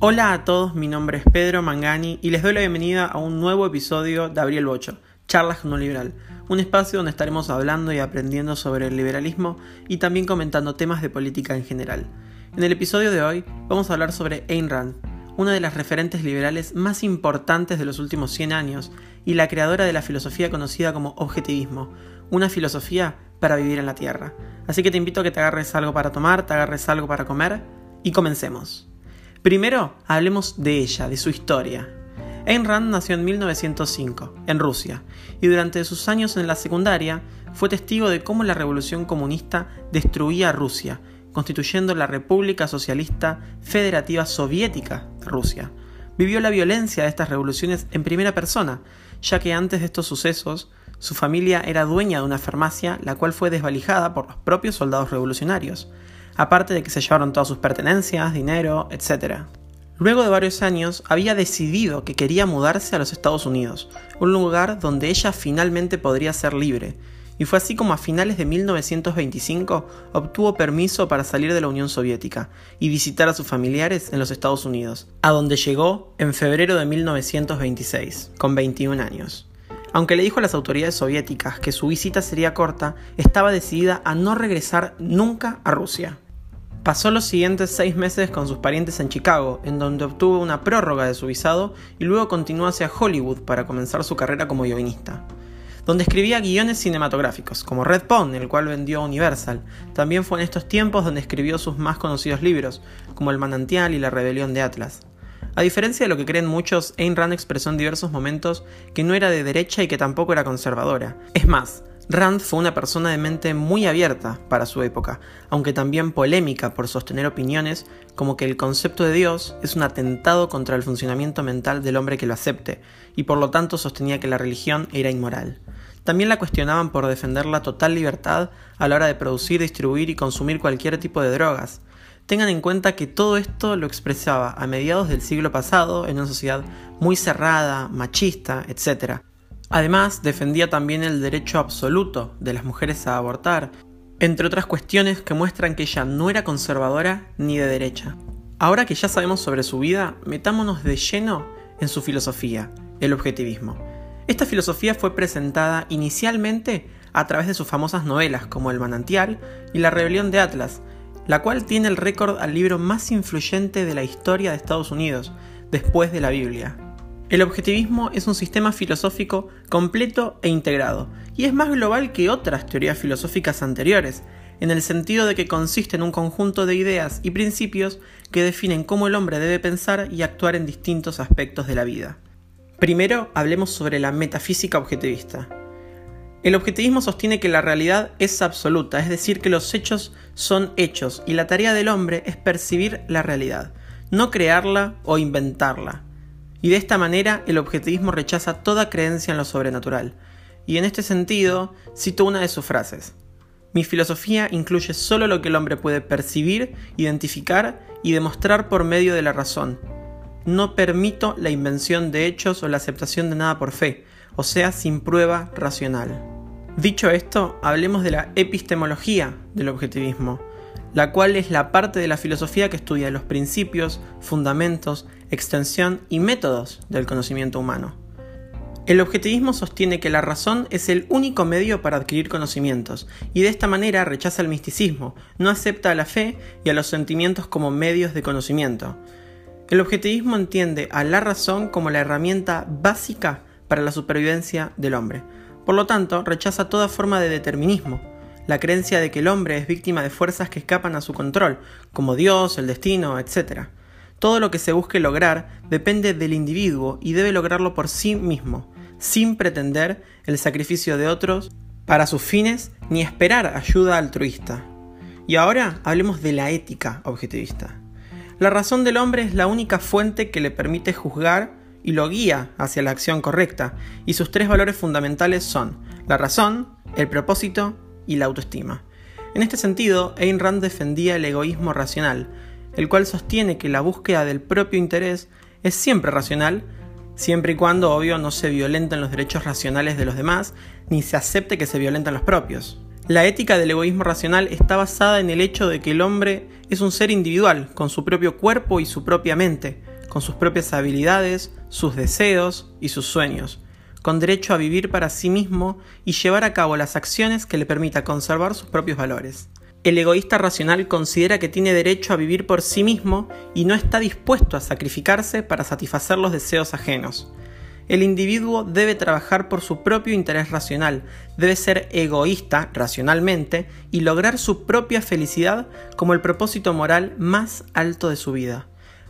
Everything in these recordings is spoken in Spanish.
Hola a todos, mi nombre es Pedro Mangani y les doy la bienvenida a un nuevo episodio de Abril Bocho, Charlas No Liberal, un espacio donde estaremos hablando y aprendiendo sobre el liberalismo y también comentando temas de política en general. En el episodio de hoy vamos a hablar sobre Ayn Rand, una de las referentes liberales más importantes de los últimos 100 años y la creadora de la filosofía conocida como objetivismo, una filosofía para vivir en la Tierra. Así que te invito a que te agarres algo para tomar, te agarres algo para comer y comencemos. Primero, hablemos de ella, de su historia. Ayn Rand nació en 1905, en Rusia, y durante sus años en la secundaria fue testigo de cómo la revolución comunista destruía a Rusia, constituyendo la República Socialista Federativa Soviética de Rusia. Vivió la violencia de estas revoluciones en primera persona, ya que antes de estos sucesos, su familia era dueña de una farmacia, la cual fue desvalijada por los propios soldados revolucionarios, aparte de que se llevaron todas sus pertenencias, dinero, etc. Luego de varios años, había decidido que quería mudarse a los Estados Unidos, un lugar donde ella finalmente podría ser libre, y fue así como a finales de 1925 obtuvo permiso para salir de la Unión Soviética y visitar a sus familiares en los Estados Unidos, a donde llegó en febrero de 1926, con 21 años. Aunque le dijo a las autoridades soviéticas que su visita sería corta, estaba decidida a no regresar nunca a Rusia. Pasó los siguientes seis meses con sus parientes en Chicago, en donde obtuvo una prórroga de su visado y luego continuó hacia Hollywood para comenzar su carrera como guionista donde escribía guiones cinematográficos, como Red Pond, el cual vendió a Universal. También fue en estos tiempos donde escribió sus más conocidos libros, como El manantial y La rebelión de Atlas. A diferencia de lo que creen muchos, Ayn Rand expresó en diversos momentos que no era de derecha y que tampoco era conservadora. Es más, Rand fue una persona de mente muy abierta para su época, aunque también polémica por sostener opiniones como que el concepto de Dios es un atentado contra el funcionamiento mental del hombre que lo acepte, y por lo tanto sostenía que la religión era inmoral. También la cuestionaban por defender la total libertad a la hora de producir, distribuir y consumir cualquier tipo de drogas. Tengan en cuenta que todo esto lo expresaba a mediados del siglo pasado en una sociedad muy cerrada, machista, etc. Además, defendía también el derecho absoluto de las mujeres a abortar, entre otras cuestiones que muestran que ella no era conservadora ni de derecha. Ahora que ya sabemos sobre su vida, metámonos de lleno en su filosofía, el objetivismo. Esta filosofía fue presentada inicialmente a través de sus famosas novelas como El manantial y La rebelión de Atlas, la cual tiene el récord al libro más influyente de la historia de Estados Unidos, después de la Biblia. El objetivismo es un sistema filosófico completo e integrado, y es más global que otras teorías filosóficas anteriores, en el sentido de que consiste en un conjunto de ideas y principios que definen cómo el hombre debe pensar y actuar en distintos aspectos de la vida. Primero, hablemos sobre la metafísica objetivista. El objetivismo sostiene que la realidad es absoluta, es decir, que los hechos son hechos y la tarea del hombre es percibir la realidad, no crearla o inventarla. Y de esta manera el objetivismo rechaza toda creencia en lo sobrenatural. Y en este sentido, cito una de sus frases. Mi filosofía incluye solo lo que el hombre puede percibir, identificar y demostrar por medio de la razón, no permito la invención de hechos o la aceptación de nada por fe, o sea, sin prueba racional. Dicho esto, hablemos de la epistemología del objetivismo, la cual es la parte de la filosofía que estudia los principios, fundamentos, extensión y métodos del conocimiento humano. El objetivismo sostiene que la razón es el único medio para adquirir conocimientos, y de esta manera rechaza el misticismo, no acepta a la fe y a los sentimientos como medios de conocimiento. El objetivismo entiende a la razón como la herramienta básica para la supervivencia del hombre. Por lo tanto, rechaza toda forma de determinismo, la creencia de que el hombre es víctima de fuerzas que escapan a su control, como Dios, el destino, etc. Todo lo que se busque lograr depende del individuo y debe lograrlo por sí mismo, sin pretender el sacrificio de otros para sus fines ni esperar ayuda altruista. Y ahora hablemos de la ética objetivista. La razón del hombre es la única fuente que le permite juzgar y lo guía hacia la acción correcta, y sus tres valores fundamentales son la razón, el propósito y la autoestima. En este sentido, Ayn Rand defendía el egoísmo racional, el cual sostiene que la búsqueda del propio interés es siempre racional, siempre y cuando, obvio, no se violenten los derechos racionales de los demás, ni se acepte que se violenten los propios. La ética del egoísmo racional está basada en el hecho de que el hombre es un ser individual, con su propio cuerpo y su propia mente, con sus propias habilidades, sus deseos y sus sueños, con derecho a vivir para sí mismo y llevar a cabo las acciones que le permita conservar sus propios valores. El egoísta racional considera que tiene derecho a vivir por sí mismo y no está dispuesto a sacrificarse para satisfacer los deseos ajenos. El individuo debe trabajar por su propio interés racional, debe ser egoísta racionalmente y lograr su propia felicidad como el propósito moral más alto de su vida.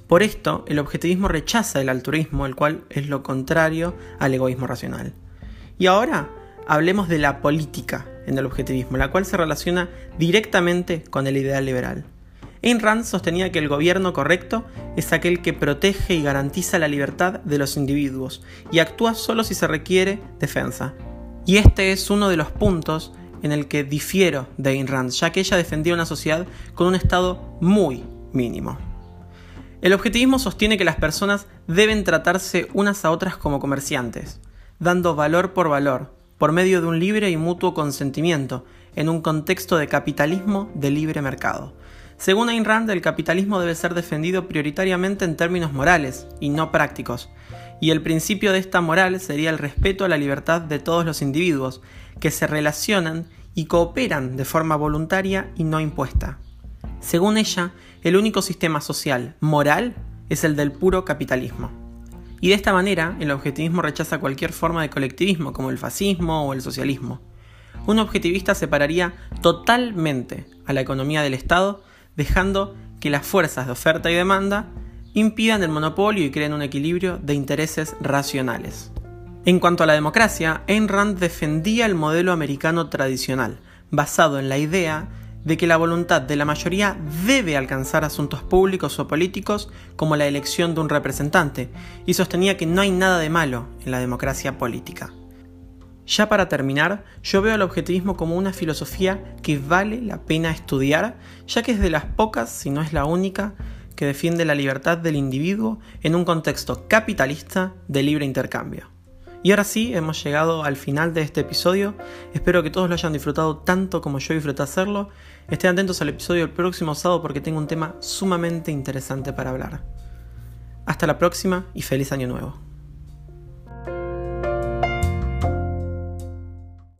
Por esto, el objetivismo rechaza el altruismo, el cual es lo contrario al egoísmo racional. Y ahora hablemos de la política en el objetivismo, la cual se relaciona directamente con el ideal liberal. Ayn Rand sostenía que el gobierno correcto es aquel que protege y garantiza la libertad de los individuos y actúa solo si se requiere defensa. Y este es uno de los puntos en el que difiero de Ayn Rand, ya que ella defendía una sociedad con un estado muy mínimo. El objetivismo sostiene que las personas deben tratarse unas a otras como comerciantes, dando valor por valor, por medio de un libre y mutuo consentimiento, en un contexto de capitalismo de libre mercado. Según Ayn Rand, el capitalismo debe ser defendido prioritariamente en términos morales y no prácticos, y el principio de esta moral sería el respeto a la libertad de todos los individuos, que se relacionan y cooperan de forma voluntaria y no impuesta. Según ella, el único sistema social moral es el del puro capitalismo. Y de esta manera, el objetivismo rechaza cualquier forma de colectivismo, como el fascismo o el socialismo. Un objetivista separaría totalmente a la economía del Estado dejando que las fuerzas de oferta y demanda impidan el monopolio y creen un equilibrio de intereses racionales. En cuanto a la democracia, Ayn Rand defendía el modelo americano tradicional, basado en la idea de que la voluntad de la mayoría debe alcanzar asuntos públicos o políticos como la elección de un representante, y sostenía que no hay nada de malo en la democracia política. Ya para terminar, yo veo el objetivismo como una filosofía que vale la pena estudiar, ya que es de las pocas, si no es la única, que defiende la libertad del individuo en un contexto capitalista de libre intercambio. Y ahora sí, hemos llegado al final de este episodio. Espero que todos lo hayan disfrutado tanto como yo disfruté hacerlo. Estén atentos al episodio del próximo sábado porque tengo un tema sumamente interesante para hablar. Hasta la próxima y feliz año nuevo.